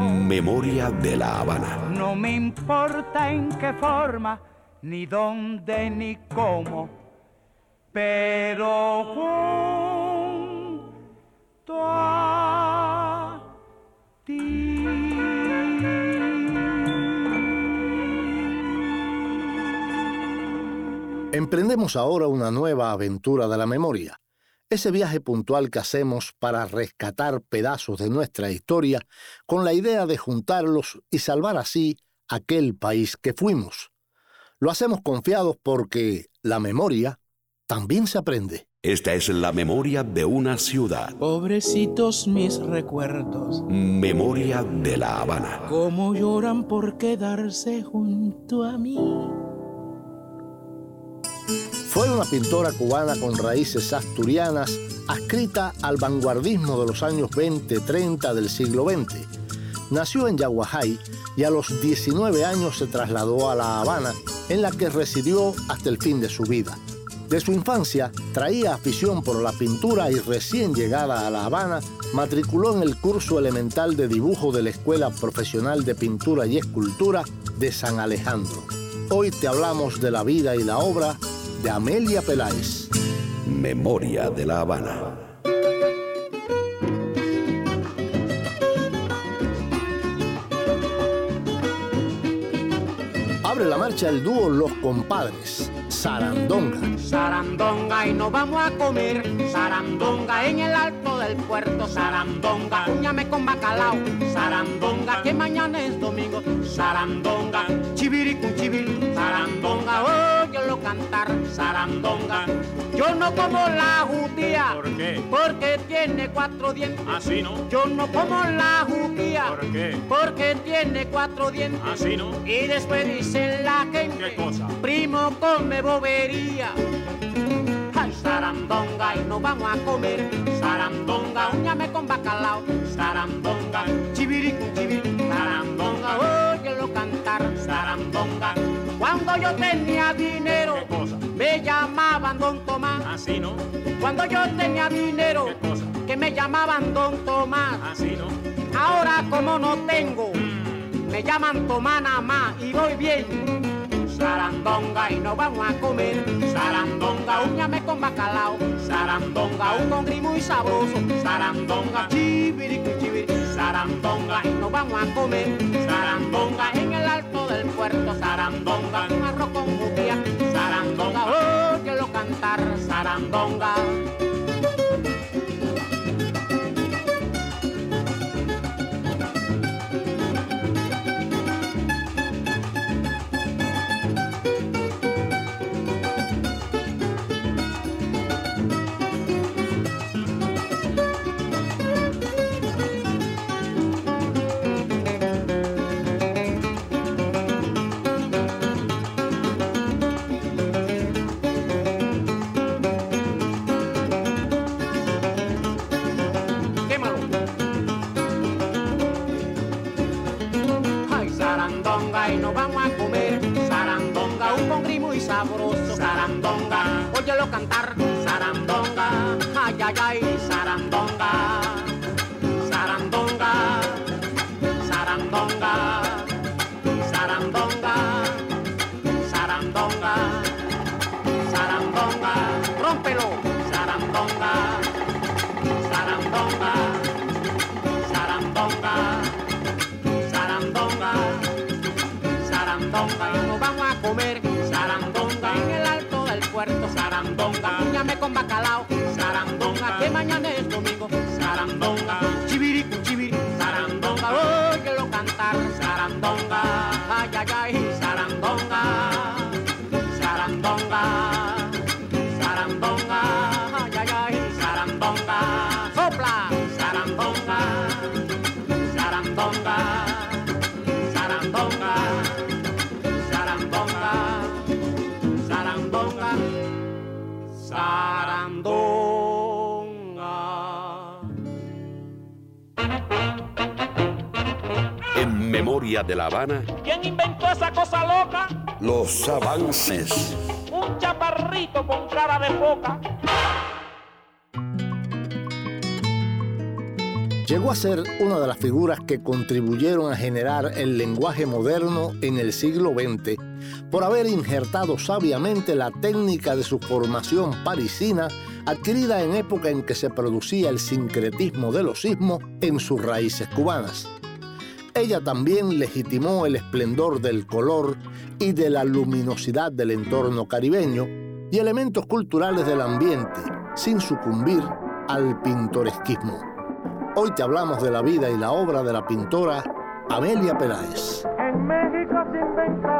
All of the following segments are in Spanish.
Memoria de la Habana. No me importa en qué forma, ni dónde, ni cómo, pero junto a Emprendemos ahora una nueva aventura de la memoria, ese viaje puntual que hacemos para rescatar pedazos de nuestra historia con la idea de juntarlos y salvar así aquel país que fuimos. Lo hacemos confiados porque la memoria también se aprende. Esta es la memoria de una ciudad. Pobrecitos mis recuerdos, Memoria de la Habana. cómo lloran por quedarse junto a mí. Fue una pintora cubana con raíces asturianas, adscrita al vanguardismo de los años 20-30 del siglo XX. Nació en Yaguajay y a los 19 años se trasladó a La Habana, en la que residió hasta el fin de su vida. De su infancia traía afición por la pintura y recién llegada a La Habana matriculó en el curso elemental de dibujo de la Escuela Profesional de Pintura y Escultura de San Alejandro. Hoy te hablamos de la vida y la obra de Amelia Peláez. Memoria de la Habana. Abre la marcha el dúo Los Compadres, Sarandonga. Sarandonga y nos vamos a comer Sarandonga en el alto del puerto Sarandonga, uñame con bacalao Sarandonga, que mañana es domingo Sarandonga, chiviri con chiviri Sarandonga, óyelo cantar Sarandonga Yo no como la judía ¿Por qué? Porque tiene cuatro dientes Así no. Yo no como la judía ¿Por qué? Porque tiene cuatro dientes Así no. y después dice la gente ¿Qué cosa? Primo come bobería sarandonga y nos vamos a comer Sarandonga, uñame con bacalao Sarandonga, chiviri con chiviri Sarandonga, óyelo cantar Sarandonga Cuando yo tenía dinero ¿Qué cosa? Me llamaban Don Tomás Así no. Cuando yo tenía dinero ¿Qué cosa? Que me llamaban Don Tomás Así no. Ahora como no tengo, me llaman Tomana más y voy bien. Sarandonga y nos vamos a comer. Sarandonga, uñame con bacalao. Sarandonga, un congri muy sabroso. Sarandonga, chiviri chiviri. Sarandonga y nos vamos a comer. Sarandonga en el alto del puerto. Sarandonga, un arroz con judía. Sarandonga, óyelo cantar. Sarandonga. Bacalao, sarandonga, que mañana es domingo, sarandonga, chiviri chiviri, sarandonga, óyelo cantar, sarandonga, ay, ay, ay, sarandonga, sarandonga, sarandonga, ay, ay, ay, sopla, sarandonga, sarandonga, En memoria de La Habana, ¿Quién inventó esa cosa loca? los avances. Un chaparrito con cara de foca. Llegó a ser una de las figuras que contribuyeron a generar el lenguaje moderno en el siglo XX por haber injertado sabiamente la técnica de su formación parisina adquirida en época en que se producía el sincretismo de los sismos en sus raíces cubanas. Ella también legitimó el esplendor del color y de la luminosidad del entorno caribeño y elementos culturales del ambiente, sin sucumbir al pintoresquismo. Hoy te hablamos de la vida y la obra de la pintora Amelia Peláez. En México se ha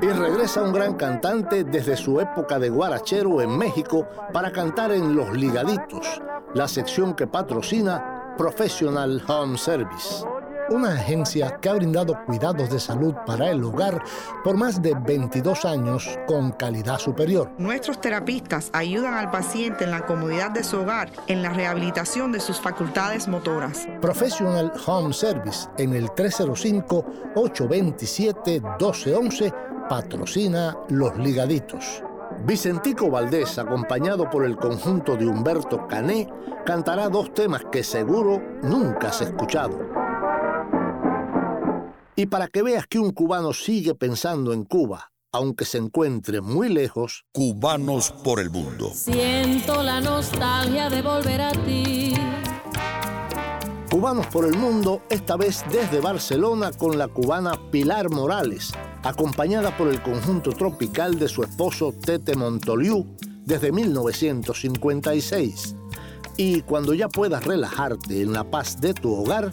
Y regresa un gran cantante desde su época de guarachero en México para cantar en Los Ligaditos, la sección que patrocina Professional Home Service, una agencia que ha brindado cuidados de salud para el hogar por más de 22 años con calidad superior. Nuestros terapistas ayudan al paciente en la comodidad de su hogar en la rehabilitación de sus facultades motoras. Professional Home Service en el 305-827-1211 patrocina Los Ligaditos. Vicentico Valdés, acompañado por el conjunto de Humberto Cané, cantará dos temas que seguro nunca has escuchado. Y para que veas que un cubano sigue pensando en Cuba, aunque se encuentre muy lejos, Cubanos por el mundo. Siento la nostalgia de volver a ti. Cubanos por el Mundo, esta vez desde Barcelona con la cubana Pilar Morales, acompañada por el conjunto tropical de su esposo Tete Montoliu desde 1956. Y cuando ya puedas relajarte en la paz de tu hogar,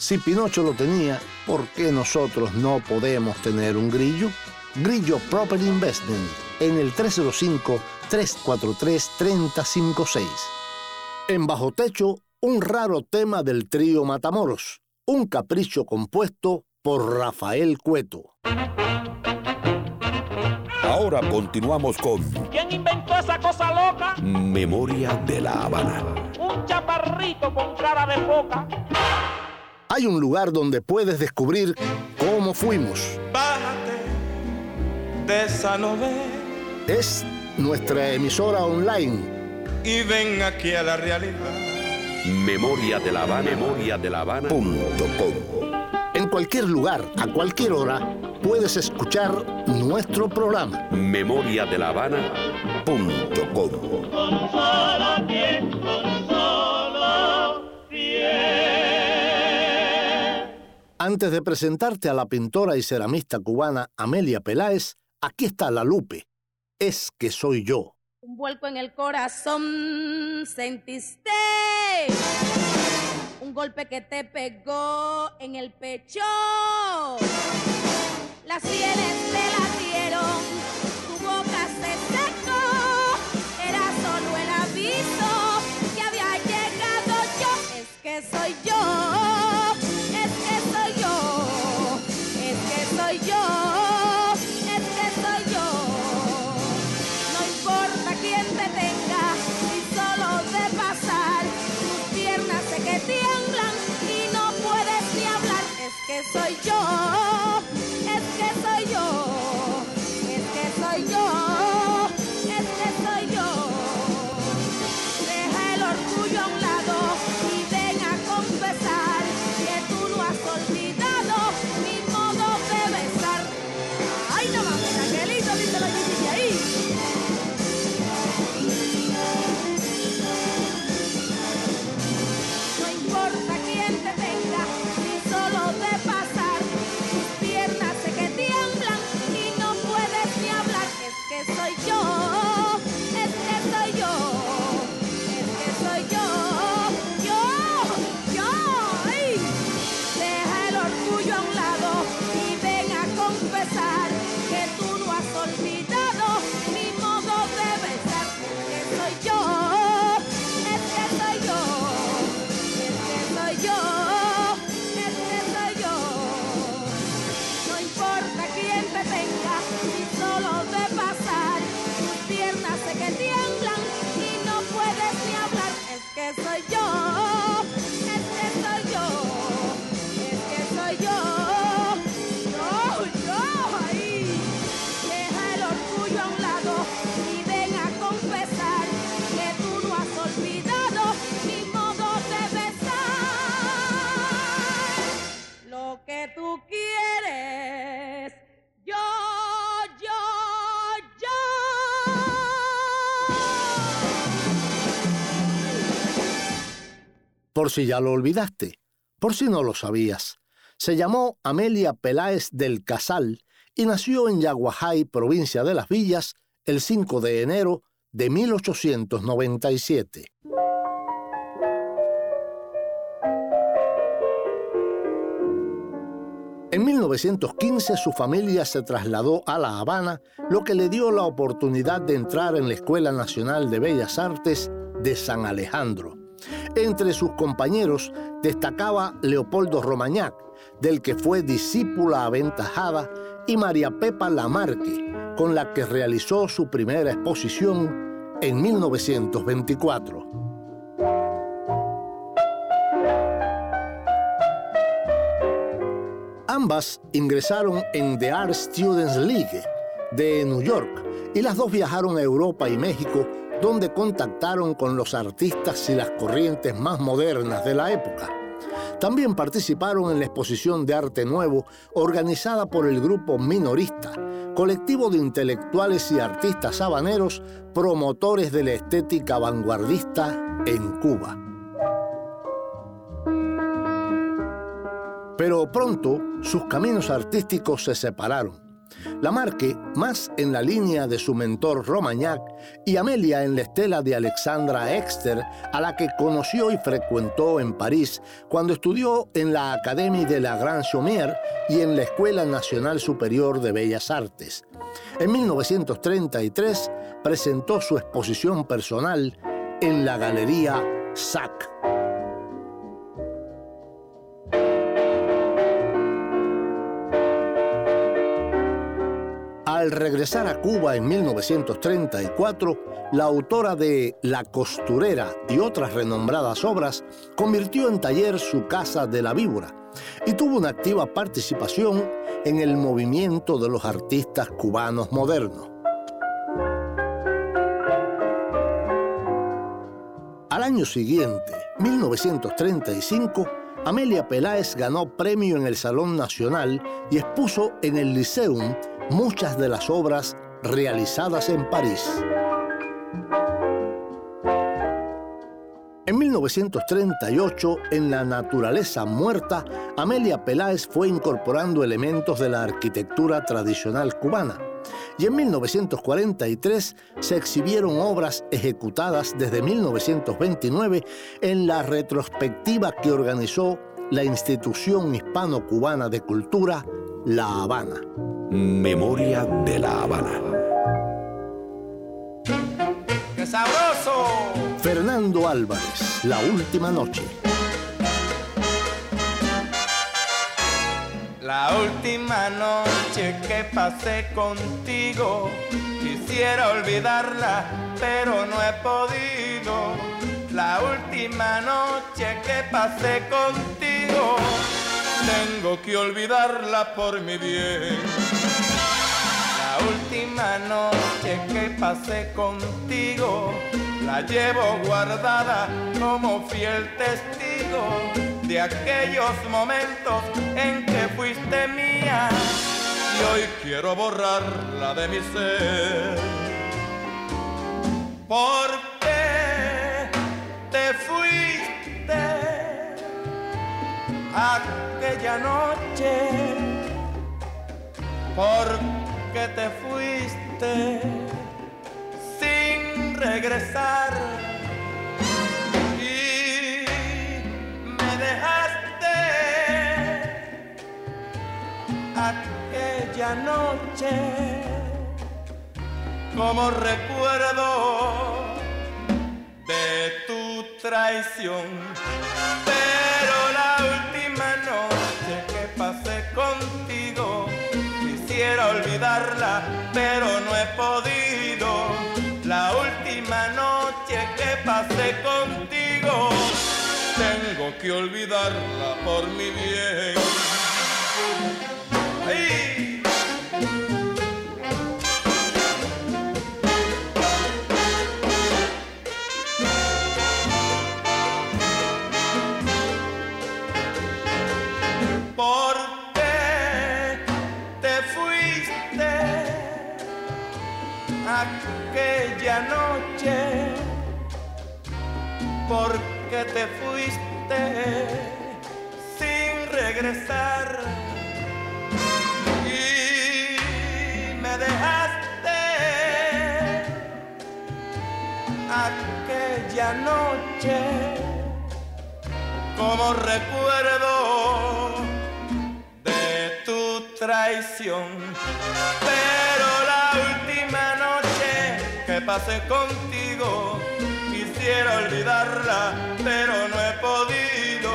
Si Pinocho lo tenía, ¿por qué nosotros no podemos tener un grillo? Grillo Property Investment en el 305-343-3056. En Bajo Techo, un raro tema del trío Matamoros, un capricho compuesto por Rafael Cueto. Ahora continuamos con ¿Quién inventó esa cosa loca? Memoria de La Habana. Un chaparrito con cara de foca. Hay un lugar donde puedes descubrir cómo fuimos. Bájate de esa novela Es nuestra emisora online y ven aquí a la realidad. Memoria de La Habana. Memoria de La Habana. Punto com. En cualquier lugar, a cualquier hora, puedes escuchar nuestro programa. Memoria de La Habana. Punto com. Antes de presentarte a la pintora y ceramista cubana Amelia Peláez, aquí está la Lupe. Es que soy yo. Un vuelco en el corazón sentiste. Un golpe que te pegó en el pecho. Las sienes te latieron, tu boca se secó. Era solo el aviso que había llegado yo. Es que soy yo. y ven a confesar. Por si ya lo olvidaste, por si no lo sabías. Se llamó Amelia Peláez del Casal y nació en Yaguajay, provincia de Las Villas, el 5 de enero de 1897. En 1915 su familia se trasladó a La Habana, lo que le dio la oportunidad de entrar en la Escuela Nacional de Bellas Artes de San Alejandro. Entre sus compañeros destacaba Leopoldo Romañac, del que fue discípula aventajada, y María Pepa Lamarque, con la que realizó su primera exposición en 1924. Ambas ingresaron en The Art Students League de New York y las dos viajaron a Europa y México donde contactaron con los artistas y las corrientes más modernas de la época. También participaron en la exposición de arte nuevo organizada por el grupo Minorista, colectivo de intelectuales y artistas habaneros promotores de la estética vanguardista en Cuba. Pero pronto sus caminos artísticos se separaron. Lamarque más en la línea de su mentor Romagnac y Amelia en la estela de Alexandra Exter, a la que conoció y frecuentó en París cuando estudió en la Académie de la Grande Chaumière y en la Escuela Nacional Superior de Bellas Artes. En 1933 presentó su exposición personal en la Galería SAC. Al regresar a Cuba en 1934, la autora de La costurera y otras renombradas obras convirtió en taller su Casa de la Víbora y tuvo una activa participación en el movimiento de los artistas cubanos modernos. Al año siguiente, 1935, Amelia Peláez ganó premio en el Salón Nacional y expuso en el Liceum muchas de las obras realizadas en París. En 1938, en La naturaleza muerta, Amelia Peláez fue incorporando elementos de la arquitectura tradicional cubana. Y en 1943 se exhibieron obras ejecutadas desde 1929 en la retrospectiva que organizó la Institución Hispano-Cubana de Cultura, La Habana. Memoria de La Habana. ¡Qué sabroso! Fernando Álvarez, La Última Noche. La última noche que pasé contigo, quisiera olvidarla, pero no he podido. La última noche que pasé contigo, tengo que olvidarla por mi bien. Última noche que pasé contigo, la llevo guardada como fiel testigo de aquellos momentos en que fuiste mía. Y hoy quiero borrarla de mi ser. Porque te fuiste aquella noche porque te fuiste sin regresar. Y me dejaste aquella noche como recuerdo de tu traición pero no he podido. La última noche que pasé contigo, tengo que olvidarla por mi bien. Noche, porque que te fuiste sin regresar y me dejaste aquella noche como recuerdo de tu traición. Pero la última pasé contigo quisiera olvidarla, pero no he podido.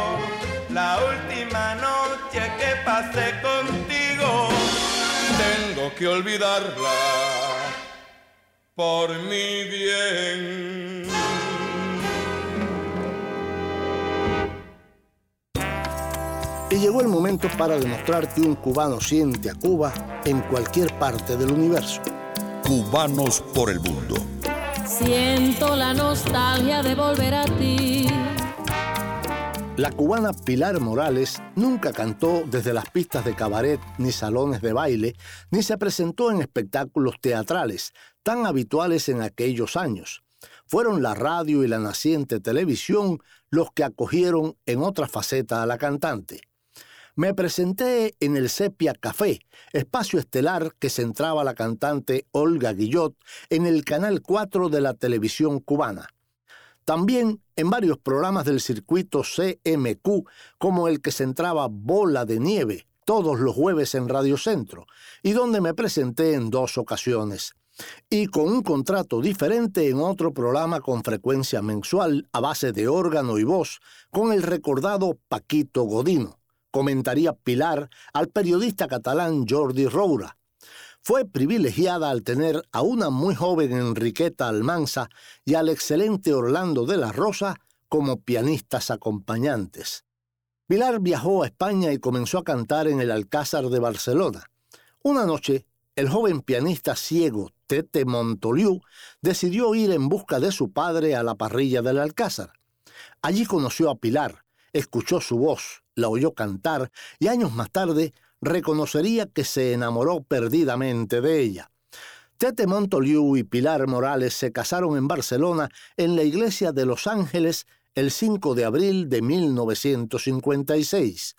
La última noche que pasé contigo, tengo que olvidarla por mi bien. Y llegó el momento para demostrar que un cubano siente a Cuba en cualquier parte del universo. Cubanos por el mundo. Siento la nostalgia de volver a ti. La cubana Pilar Morales nunca cantó desde las pistas de cabaret ni salones de baile, ni se presentó en espectáculos teatrales, tan habituales en aquellos años. Fueron la radio y la naciente televisión los que acogieron en otra faceta a la cantante. Me presenté en el Sepia Café, espacio estelar que centraba la cantante Olga Guillot en el Canal 4 de la televisión cubana. También en varios programas del circuito CMQ, como el que centraba Bola de Nieve, todos los jueves en Radio Centro, y donde me presenté en dos ocasiones. Y con un contrato diferente en otro programa con frecuencia mensual a base de órgano y voz, con el recordado Paquito Godino comentaría Pilar al periodista catalán Jordi Roura. Fue privilegiada al tener a una muy joven Enriqueta Almanza y al excelente Orlando de la Rosa como pianistas acompañantes. Pilar viajó a España y comenzó a cantar en el Alcázar de Barcelona. Una noche, el joven pianista ciego Tete Montoliu decidió ir en busca de su padre a la parrilla del Alcázar. Allí conoció a Pilar, escuchó su voz, la oyó cantar y años más tarde reconocería que se enamoró perdidamente de ella. Tete Montoliu y Pilar Morales se casaron en Barcelona en la iglesia de Los Ángeles el 5 de abril de 1956.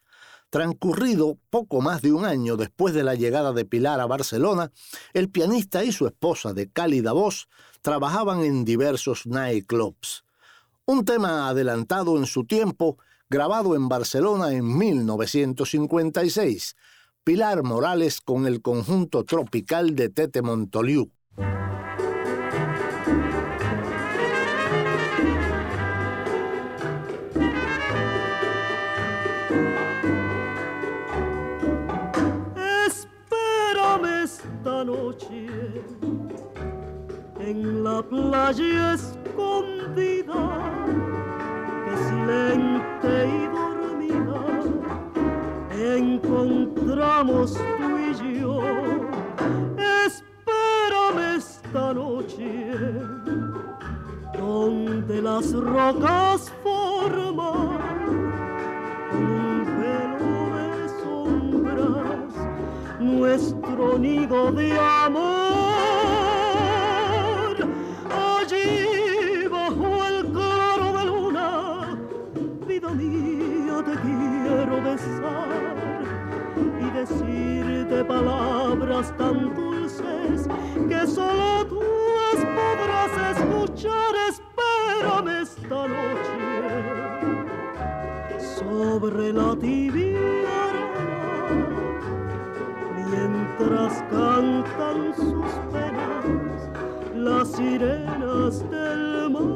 Transcurrido poco más de un año después de la llegada de Pilar a Barcelona, el pianista y su esposa de cálida voz trabajaban en diversos nightclubs. Un tema adelantado en su tiempo grabado en Barcelona en 1956. Pilar Morales con el conjunto tropical de Tete Montoliu. Esta noche en la playa escondida silente y dormida, encontramos tú y yo. Espérame esta noche, donde las rocas forman un velo de sombras nuestro nido de amor. Y decirte palabras tan dulces que solo tú podrás escuchar. Espérame esta noche sobre la tibia mientras cantan sus penas las sirenas del mar.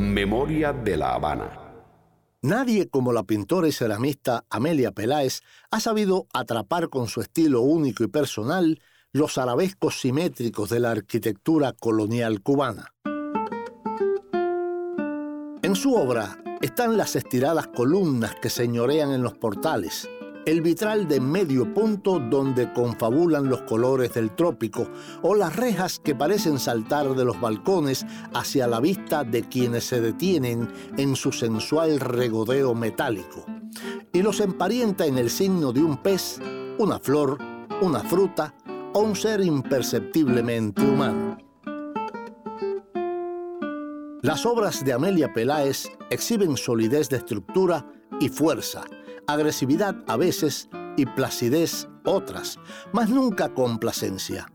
Memoria de La Habana. Nadie como la pintora y ceramista Amelia Peláez ha sabido atrapar con su estilo único y personal los arabescos simétricos de la arquitectura colonial cubana. En su obra están las estiradas columnas que señorean en los portales, el vitral de medio punto donde confabulan los colores del trópico o las rejas que parecen saltar de los balcones hacia la vista de quienes se detienen en su sensual regodeo metálico y los emparenta en el signo de un pez, una flor, una fruta o un ser imperceptiblemente humano. Las obras de Amelia Peláez exhiben solidez de estructura y fuerza, agresividad a veces y placidez otras, mas nunca complacencia.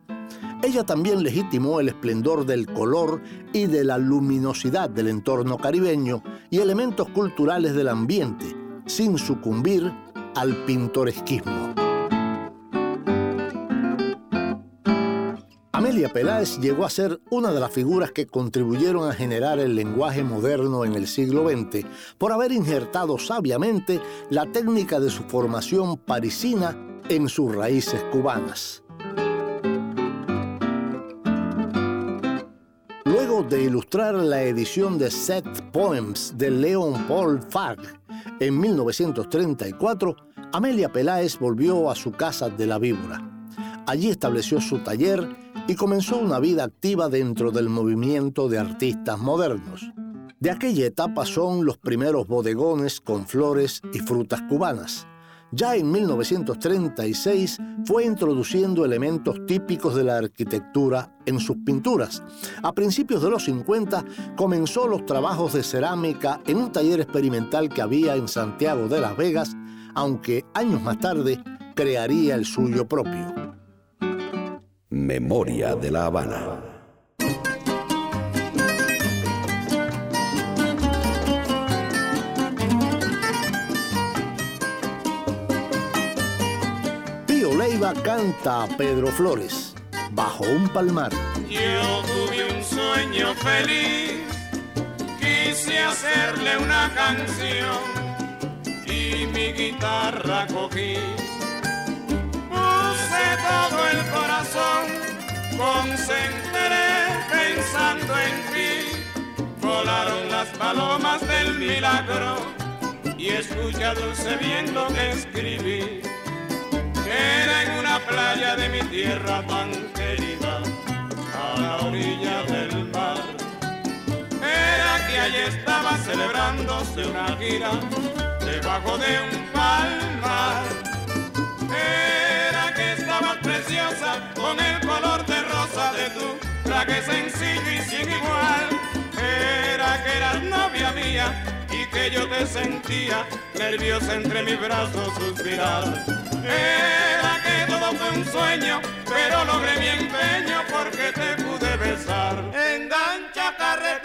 Ella también legitimó el esplendor del color y de la luminosidad del entorno caribeño y elementos culturales del ambiente, sin sucumbir al pintoresquismo. Amelia Peláez llegó a ser una de las figuras que contribuyeron a generar el lenguaje moderno en el siglo XX por haber injertado sabiamente la técnica de su formación parisina en sus raíces cubanas. Luego de ilustrar la edición de Set Poems de Leon Paul Farg en 1934, Amelia Peláez volvió a su casa de la Víbora. Allí estableció su taller y comenzó una vida activa dentro del movimiento de artistas modernos. De aquella etapa son los primeros bodegones con flores y frutas cubanas. Ya en 1936 fue introduciendo elementos típicos de la arquitectura en sus pinturas. A principios de los 50 comenzó los trabajos de cerámica en un taller experimental que había en Santiago de Las Vegas, aunque años más tarde crearía el suyo propio. Memoria de la Habana. Pío Leiva canta a Pedro Flores, bajo un palmar. Yo tuve un sueño feliz, quise hacerle una canción y mi guitarra cogí corazón, concentré pensando en ti. Volaron las palomas del milagro y escucha dulce viento que escribí. Era en una playa de mi tierra tan querida, a la orilla del mar. Era que allí estaba celebrándose una gira debajo de un palmar con el color de rosa de tu traje sencillo y sin igual. Era que eras novia mía y que yo te sentía nerviosa entre mis brazos suspirar. Era que todo fue un sueño, pero logré mi empeño porque te pude besar. Engancha carretero,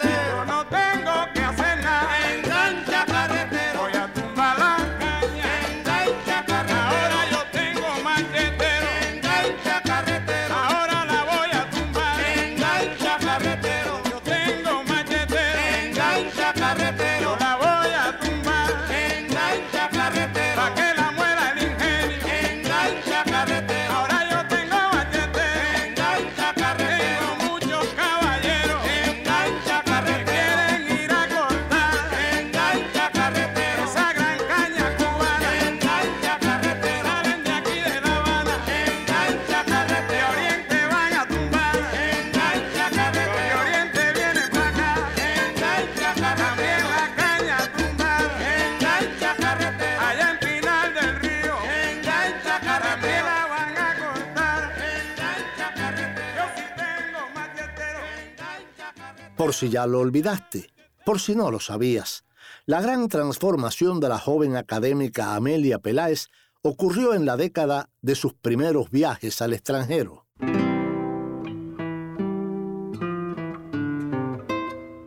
si ya lo olvidaste, por si no lo sabías, la gran transformación de la joven académica Amelia Peláez ocurrió en la década de sus primeros viajes al extranjero.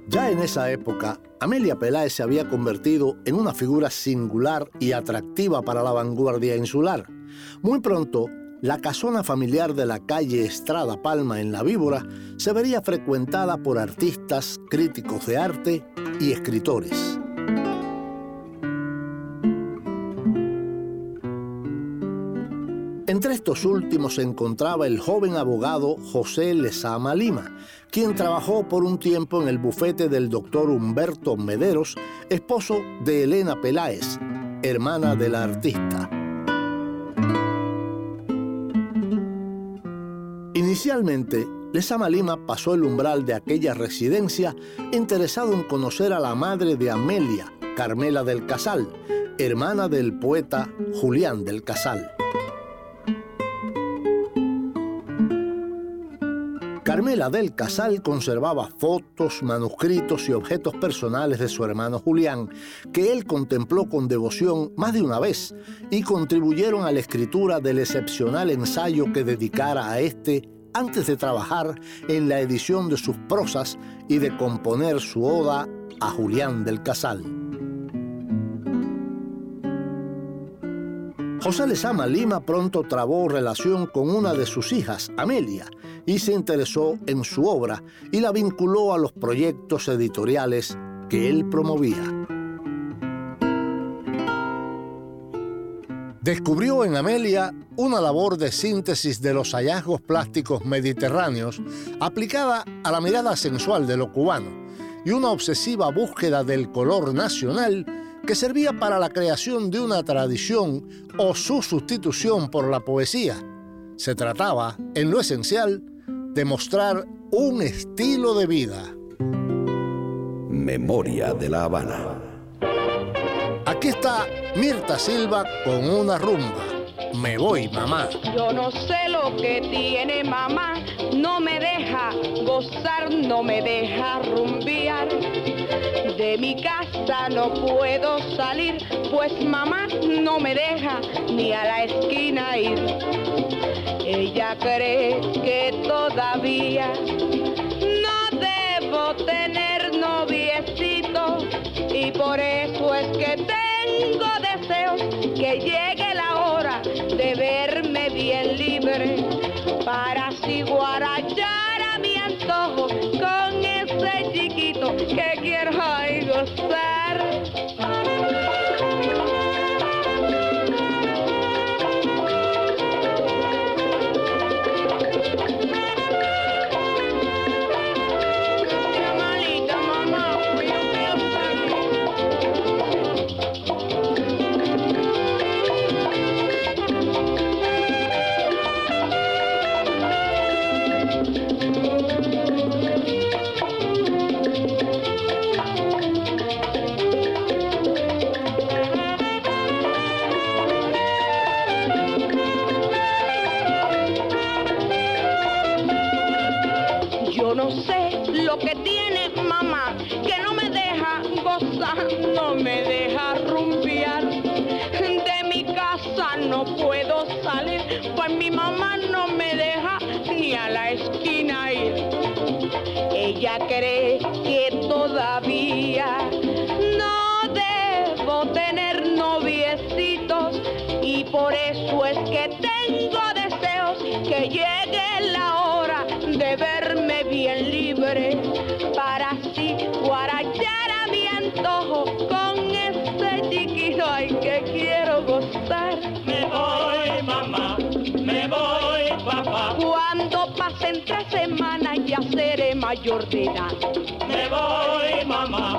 Ya en esa época, Amelia Peláez se había convertido en una figura singular y atractiva para la vanguardia insular. Muy pronto, la casona familiar de la calle Estrada Palma en La Víbora se vería frecuentada por artistas, críticos de arte y escritores. Entre estos últimos se encontraba el joven abogado José Lezama Lima, quien trabajó por un tiempo en el bufete del doctor Humberto Mederos, esposo de Elena Peláez, hermana de la artista. Inicialmente, Lezama Lima pasó el umbral de aquella residencia interesado en conocer a la madre de Amelia, Carmela del Casal, hermana del poeta Julián del Casal. Carmela del Casal conservaba fotos, manuscritos y objetos personales de su hermano Julián, que él contempló con devoción más de una vez y contribuyeron a la escritura del excepcional ensayo que dedicara a este antes de trabajar en la edición de sus prosas y de componer su oda a Julián del Casal. José Lezama Lima pronto trabó relación con una de sus hijas, Amelia, y se interesó en su obra y la vinculó a los proyectos editoriales que él promovía. Descubrió en Amelia una labor de síntesis de los hallazgos plásticos mediterráneos aplicada a la mirada sensual de lo cubano y una obsesiva búsqueda del color nacional que servía para la creación de una tradición o su sustitución por la poesía. Se trataba, en lo esencial, de mostrar un estilo de vida. Memoria de la Habana. Aquí está Mirta Silva con una rumba. Me voy, mamá. Yo no sé lo que tiene mamá, no me deja gozar, no me deja rumbear. De mi casa no puedo salir, pues mamá no me deja ni a la esquina ir. Ella cree que todavía debo tener noviecito. Y por eso es que tengo deseos que llegue Me voy, mamá, me voy, papá. Cuando pasen tres semanas ya seré mayor de edad. Me voy, mamá,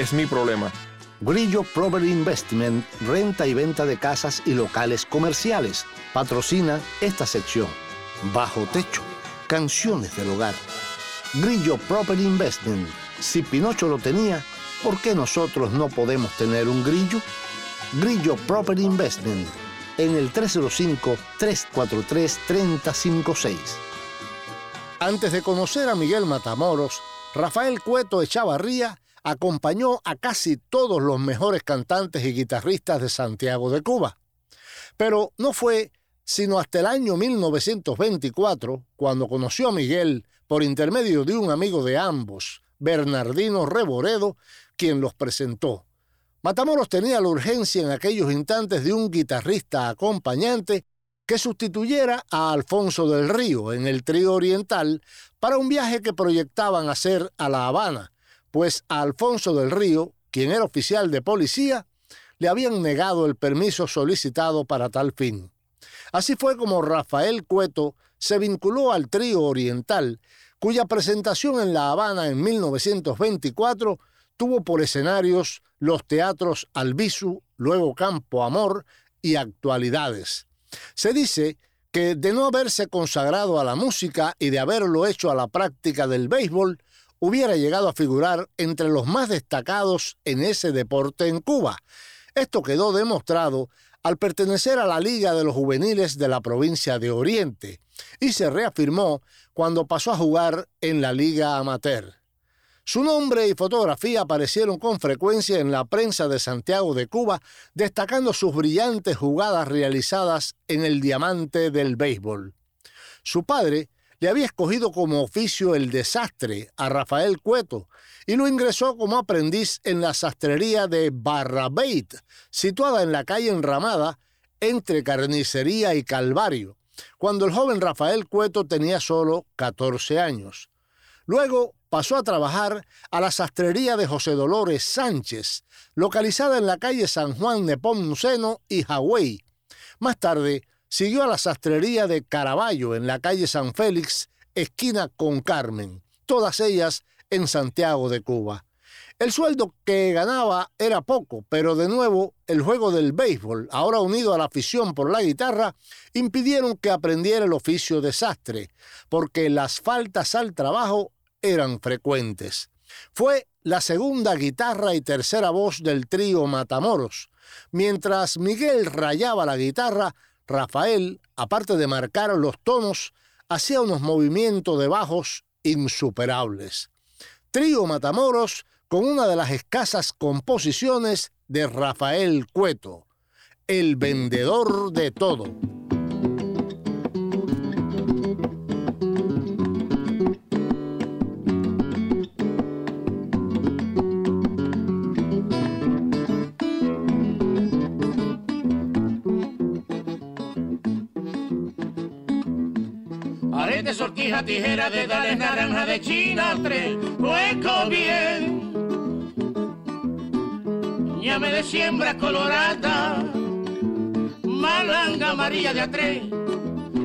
es mi problema. Grillo Property Investment, renta y venta de casas y locales comerciales. Patrocina esta sección. Bajo techo, canciones del hogar. Grillo Property Investment. Si Pinocho lo tenía, ¿por qué nosotros no podemos tener un grillo? Grillo Property Investment en el 305-343-3056. Antes de conocer a Miguel Matamoros, Rafael Cueto Echavarría acompañó a casi todos los mejores cantantes y guitarristas de Santiago de Cuba. Pero no fue sino hasta el año 1924 cuando conoció a Miguel por intermedio de un amigo de ambos, Bernardino Reboredo, quien los presentó. Matamoros tenía la urgencia en aquellos instantes de un guitarrista acompañante que sustituyera a Alfonso del Río en el trío oriental para un viaje que proyectaban hacer a La Habana, pues a Alfonso del Río, quien era oficial de policía, le habían negado el permiso solicitado para tal fin. Así fue como Rafael Cueto se vinculó al trío oriental, cuya presentación en La Habana en 1924 tuvo por escenarios los teatros Albizu, luego Campo Amor y Actualidades. Se dice que de no haberse consagrado a la música y de haberlo hecho a la práctica del béisbol, hubiera llegado a figurar entre los más destacados en ese deporte en Cuba. Esto quedó demostrado al pertenecer a la Liga de los Juveniles de la provincia de Oriente y se reafirmó cuando pasó a jugar en la Liga Amateur. Su nombre y fotografía aparecieron con frecuencia en la prensa de Santiago de Cuba, destacando sus brillantes jugadas realizadas en el diamante del béisbol. Su padre le había escogido como oficio el desastre a Rafael Cueto y lo ingresó como aprendiz en la sastrería de Barrabeit, situada en la calle Enramada entre Carnicería y Calvario, cuando el joven Rafael Cueto tenía solo 14 años. Luego pasó a trabajar a la sastrería de José Dolores Sánchez, localizada en la calle San Juan de Pomuceno y Hawái. Más tarde, siguió a la sastrería de Caraballo en la calle San Félix, esquina con Carmen, todas ellas en Santiago de Cuba. El sueldo que ganaba era poco, pero de nuevo el juego del béisbol, ahora unido a la afición por la guitarra, impidieron que aprendiera el oficio de sastre, porque las faltas al trabajo eran frecuentes. Fue la segunda guitarra y tercera voz del trío Matamoros. Mientras Miguel rayaba la guitarra, Rafael, aparte de marcar los tonos, hacía unos movimientos de bajos insuperables. Trío Matamoros con una de las escasas composiciones de Rafael Cueto, el vendedor de todo. Arete, sortija, tijera, de dale, naranja, de china, tres, hueco bien. Llame de siembra colorada, malanga amarilla de a tres,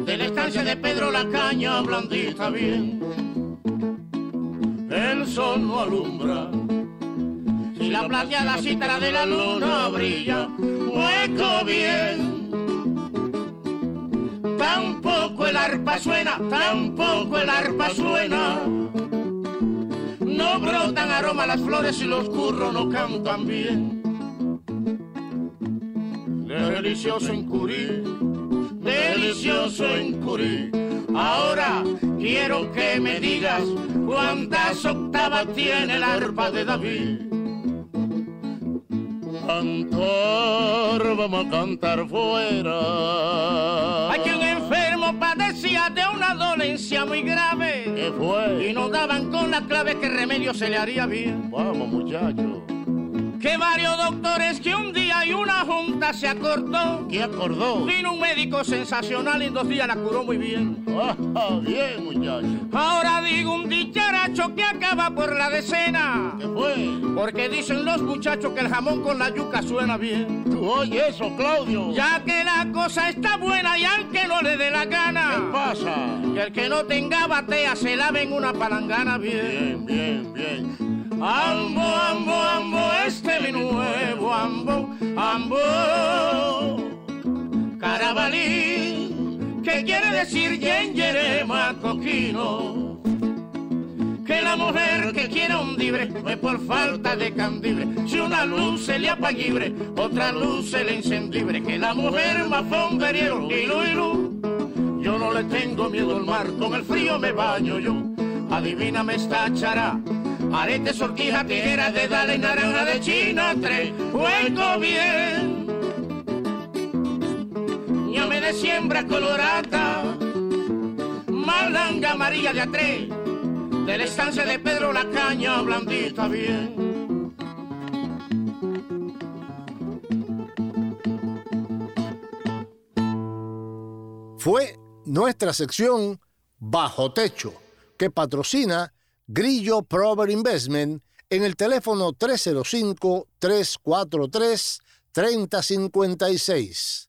de la estancia de Pedro la caña blandita bien. El sol no alumbra, si la plateada cítara de la luna brilla, hueco bien. Tampoco el arpa suena, tampoco el arpa suena. No brotan aroma las flores y los curros no cantan bien. Delicioso en Curí, delicioso en Curí. Ahora quiero que me digas cuántas octavas tiene el arpa de David. Cantar, vamos a cantar fuera. Hay quien enfermo padecía de una dolencia muy grave. ¿Qué fue? Y no daban con la clave que remedio se le haría bien. Vamos, muchacho. Que varios doctores que un día y una junta se acordó. ¿Qué acordó? Vino un médico sensacional y en dos días la curó muy bien. Ah, bien, muchacho. Ahora digo un dicharacho que acaba por la decena. ¿Qué fue? Porque dicen los muchachos que el jamón con la yuca suena bien. ¿Tú oyes eso, Claudio? Ya que la cosa está buena y al que no le dé la gana. ¿Qué pasa? Que el que no tenga batea se lave en una palangana bien. Bien, bien, bien. Ambo, ambo, ambo, este mi nuevo ambo, ambo. Carabalí, que quiere decir yengerema coquino. Que la mujer que quiere un libre no es por falta de candibre. Si una luz se le apagibre, otra luz se le encendibre. Que la mujer más fomberiero, ilu, ilu. Yo no le tengo miedo al mar, con el frío me baño yo. Adivíname esta chará arete, sortija, tijera de dale, naranja de China, tres, hueco bien. Ñame de siembra colorada, malanga amarilla de a tres, de la estancia de Pedro la caña blandita bien. Fue nuestra sección Bajo Techo, que patrocina Grillo Prover Investment en el teléfono 305-343-3056.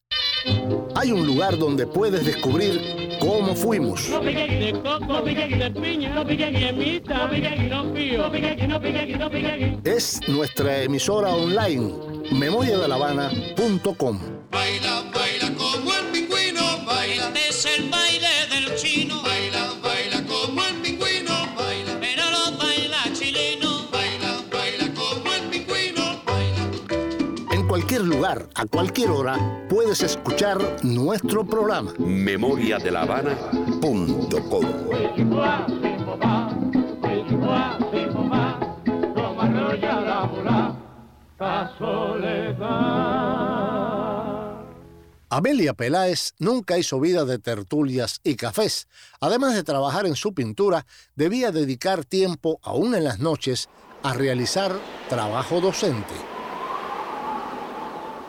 Hay un lugar donde puedes descubrir cómo fuimos. Es nuestra emisora online, memoriadelavana.com. Baila, baila como el pingüino, baila. Este es el lugar, a cualquier hora, puedes escuchar nuestro programa. memoriadelavana.com Amelia Peláez nunca hizo vida de tertulias y cafés. Además de trabajar en su pintura, debía dedicar tiempo, aún en las noches, a realizar trabajo docente.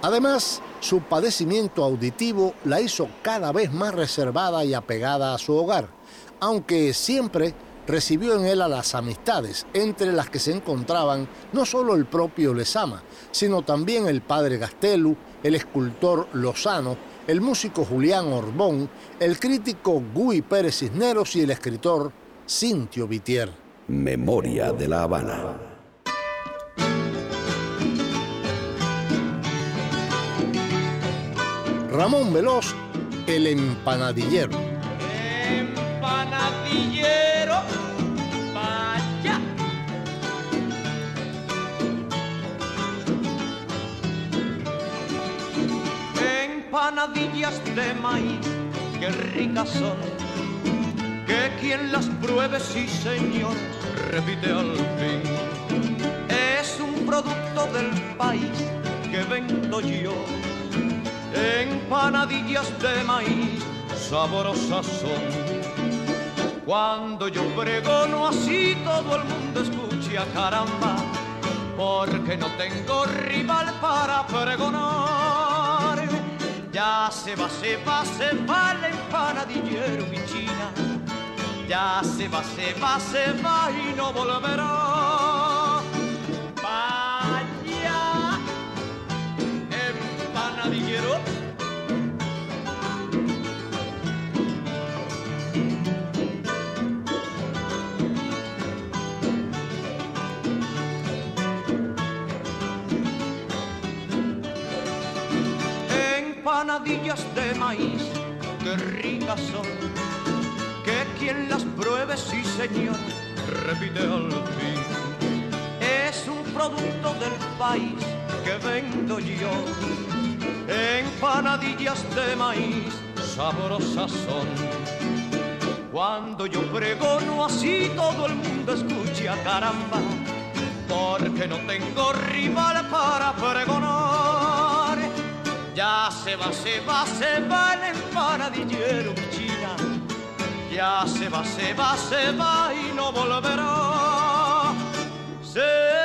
Además, su padecimiento auditivo la hizo cada vez más reservada y apegada a su hogar, aunque siempre recibió en él a las amistades, entre las que se encontraban no solo el propio Lezama, sino también el padre Gastelu, el escultor Lozano, el músico Julián Orbón, el crítico Gui Pérez Cisneros y el escritor Cintio Vitier. Memoria de la Habana. Ramón Veloz, el empanadillero. Empanadillero, vaya. Empanadillas de maíz, qué ricas son. Que quien las pruebe, sí señor, repite al fin. Es un producto del país que vendo yo. Empanadillas de maíz, sabrosas son. Cuando yo pregono así todo el mundo escucha caramba, porque no tengo rival para pregonar. Ya se va, se va, se va el empanadillero, mi china. Ya se va, se va, se va y no volverá. Empanadillas de maíz, que ricas son, que quien las pruebe, sí señor, repite al fin. Es un producto del país que vendo yo, empanadillas de maíz, sabrosas son. Cuando yo pregono así todo el mundo escucha caramba, porque no tengo rival para pregonar. Ya se va, se va, se va el empanadillero, mi china. Ya se va, se va, se va y no volverá. Se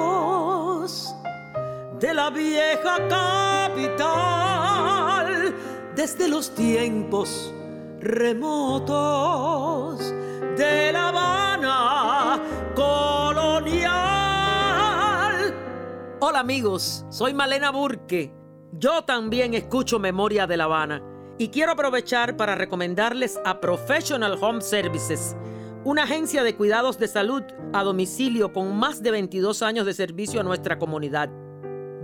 de la vieja capital desde los tiempos remotos de La Habana colonial. Hola amigos, soy Malena Burke. Yo también escucho Memoria de La Habana y quiero aprovechar para recomendarles a Professional Home Services, una agencia de cuidados de salud a domicilio con más de 22 años de servicio a nuestra comunidad.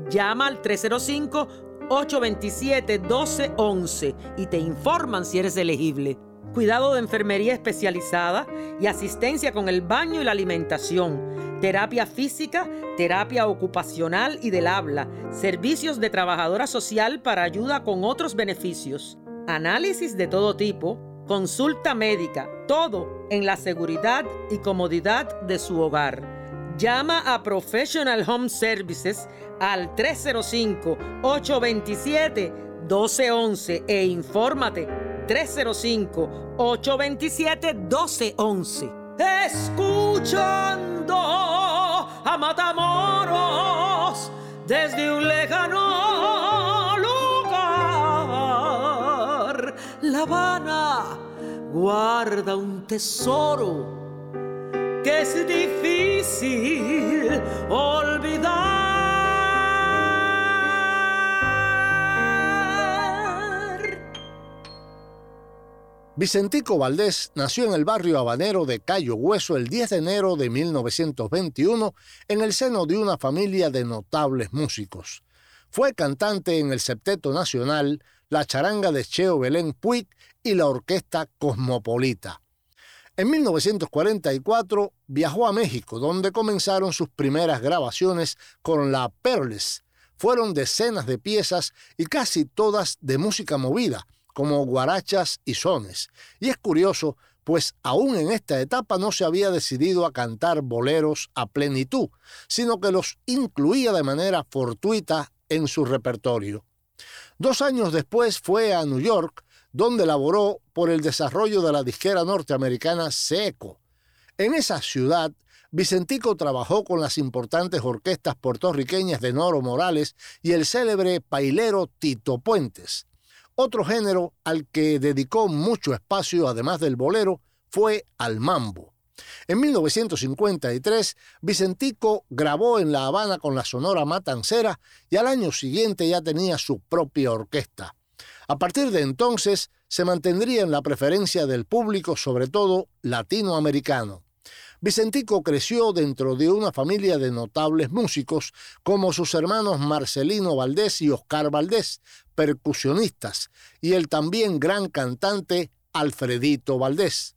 Llama al 305-827-1211 y te informan si eres elegible. Cuidado de enfermería especializada y asistencia con el baño y la alimentación. Terapia física, terapia ocupacional y del habla. Servicios de trabajadora social para ayuda con otros beneficios. Análisis de todo tipo. Consulta médica. Todo en la seguridad y comodidad de su hogar. Llama a Professional Home Services al 305-827-1211 e infórmate 305-827-1211. Escuchando a Matamoros desde un lejano lugar. La Habana guarda un tesoro que es difícil olvidar. Vicentico Valdés nació en el barrio habanero de Cayo Hueso el 10 de enero de 1921 en el seno de una familia de notables músicos. Fue cantante en el Septeto Nacional, la charanga de Cheo Belén Puig y la orquesta Cosmopolita. En 1944 viajó a México, donde comenzaron sus primeras grabaciones con la Perles. Fueron decenas de piezas y casi todas de música movida, como guarachas y sones. Y es curioso, pues aún en esta etapa no se había decidido a cantar boleros a plenitud, sino que los incluía de manera fortuita en su repertorio. Dos años después fue a New York, donde laboró por el desarrollo de la disquera norteamericana Seco. En esa ciudad, Vicentico trabajó con las importantes orquestas puertorriqueñas de Noro Morales y el célebre pailero Tito Puentes. Otro género al que dedicó mucho espacio, además del bolero, fue al mambo. En 1953, Vicentico grabó en La Habana con la Sonora Matancera y al año siguiente ya tenía su propia orquesta. A partir de entonces se mantendría en la preferencia del público, sobre todo latinoamericano. Vicentico creció dentro de una familia de notables músicos como sus hermanos Marcelino Valdés y Oscar Valdés, percusionistas, y el también gran cantante Alfredito Valdés.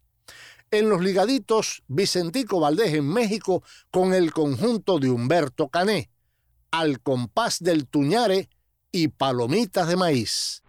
En los ligaditos, Vicentico Valdés en México con el conjunto de Humberto Cané, Al compás del Tuñare y Palomitas de Maíz.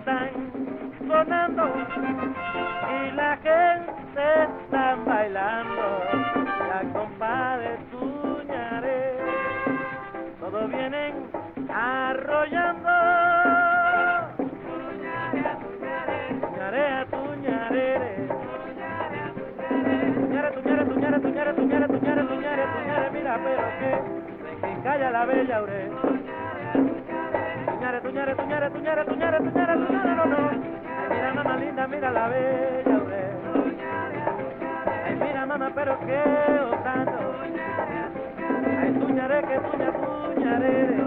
Están sonando y la gente está bailando. Ya compadre tuñaré, todos vienen arrollando. Tuñaré, tuñaré, tuñare, tuñare, tuñare, tuñare, tuñare, tuñare, tuñare, mira, pero que calla la bella ure. Tuñare, tuñare, tuñare, tuñare, tuñare, tuñare, tuñare, no, no. Ay, mira, mamá linda, mira la bella ure. Ay, mira, mamá, pero que osando. Ay, tuñare, que tuña, tuñare.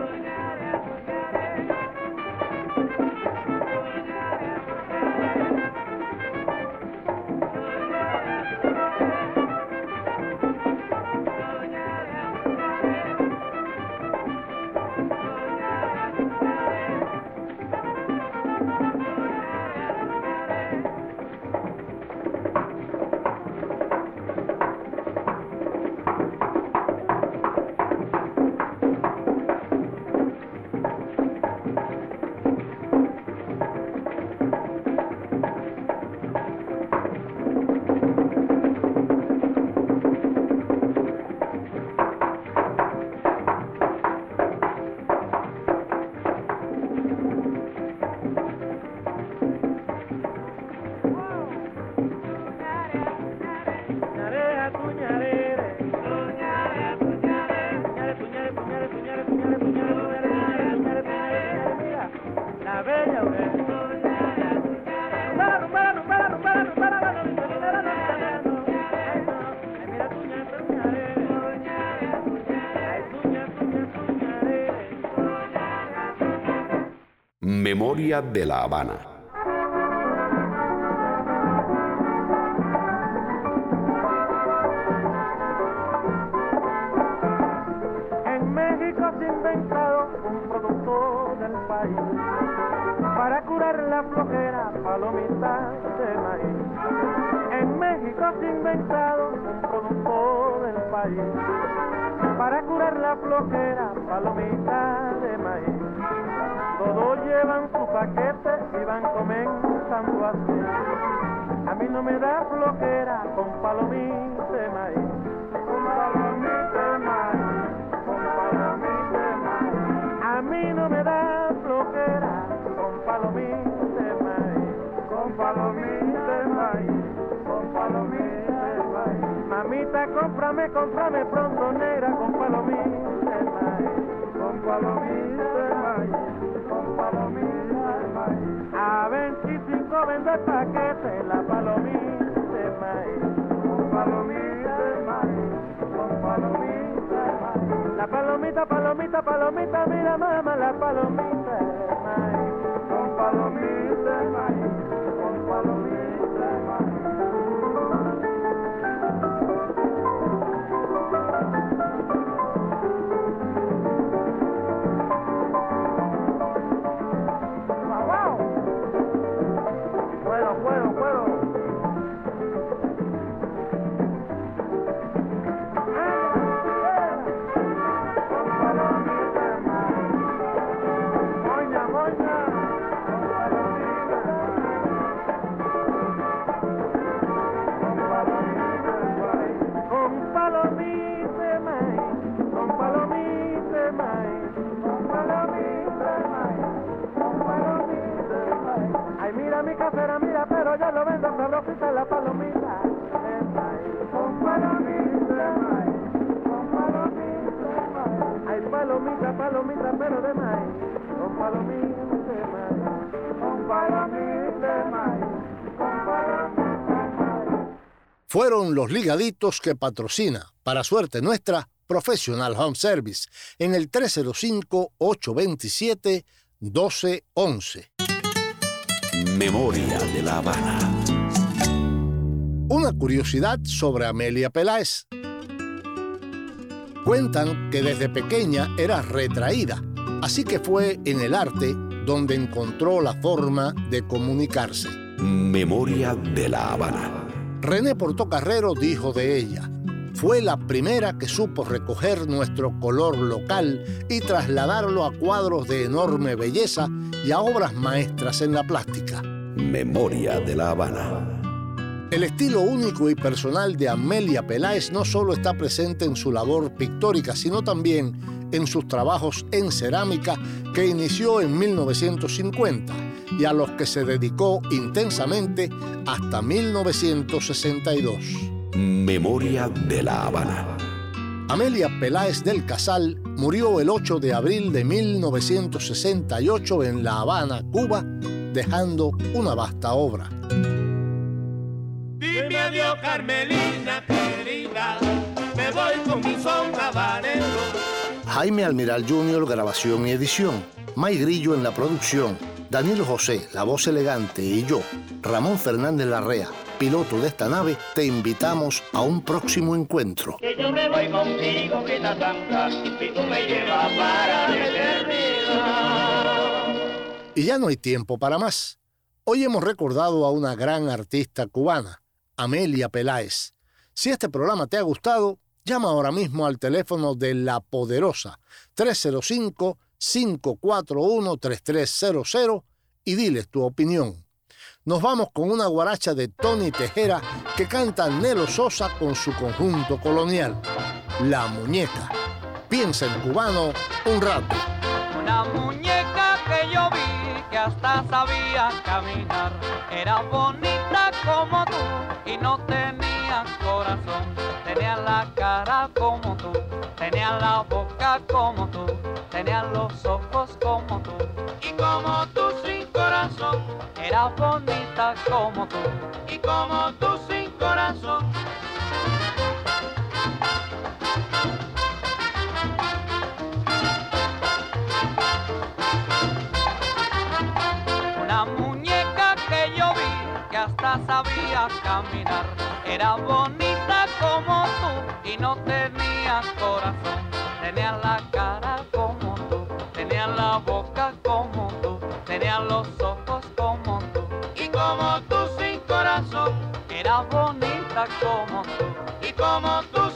De la Habana. En México se inventado un producto del país para curar la flojera, palomita de maíz. En México se ha inventado un producto del país para curar la flojera, palomita de maíz. Todos llevan su paquete y van comenzando así. A mí no me da flojera con palomita de maíz. Con palomita de maíz. Con palomita de maíz. A mí no me da flojera con palomita de maíz. Con palomita de maíz. Con palomita de maíz. Mamita, cómprame, cómprame pronto negra con palomita de maíz. Con palomita A 25 vende paquete la palomita de maíz. Con palomita de maíz. Con palomita de maíz. La palomita, palomita, palomita, mira mamá, la palomita de maíz. Con palomita de maíz. Fueron los ligaditos que patrocina, para suerte nuestra, Professional Home Service, en el 305-827-1211. Memoria de la Habana. Una curiosidad sobre Amelia Peláez. Cuentan que desde pequeña era retraída, así que fue en el arte donde encontró la forma de comunicarse. Memoria de la Habana. René Portocarrero dijo de ella, fue la primera que supo recoger nuestro color local y trasladarlo a cuadros de enorme belleza y a obras maestras en la plástica. Memoria de la Habana. El estilo único y personal de Amelia Peláez no solo está presente en su labor pictórica, sino también en sus trabajos en cerámica que inició en 1950 y a los que se dedicó intensamente hasta 1962. Memoria de la Habana. Amelia Peláez del Casal murió el 8 de abril de 1968 en La Habana, Cuba, dejando una vasta obra. Dime adiós, Carmelina querida, me voy con mi son habanero. Jaime Almiral Jr., grabación y edición. May Grillo en la producción. Daniel José, la voz elegante, y yo, Ramón Fernández Larrea, piloto de esta nave, te invitamos a un próximo encuentro. Que yo me voy contigo, que la tanta, y tú me llevas para la eternidad. Y ya no hay tiempo para más. Hoy hemos recordado a una gran artista cubana, Amelia Peláez. Si este programa te ha gustado, llama ahora mismo al teléfono de La Poderosa 305-541-3300 y diles tu opinión. Nos vamos con una guaracha de Tony Tejera que canta Nelo Sosa con su conjunto colonial, La Muñeca. Piensa en cubano un rato. Una muñeca que yo vi hasta sabía caminar. Era bonita como tú y no tenía corazón. Tenía la cara como tú, tenía la boca como tú, tenía los ojos como tú. Y como tú sin corazón, era bonita como tú. Y como tú sin corazón. Sabía caminar. Era bonita como tú y no tenía corazón. Tenía la cara como tú, tenía la boca como tú, tenía los ojos como tú. Y como tú sin corazón, era bonita como tú. Y como tú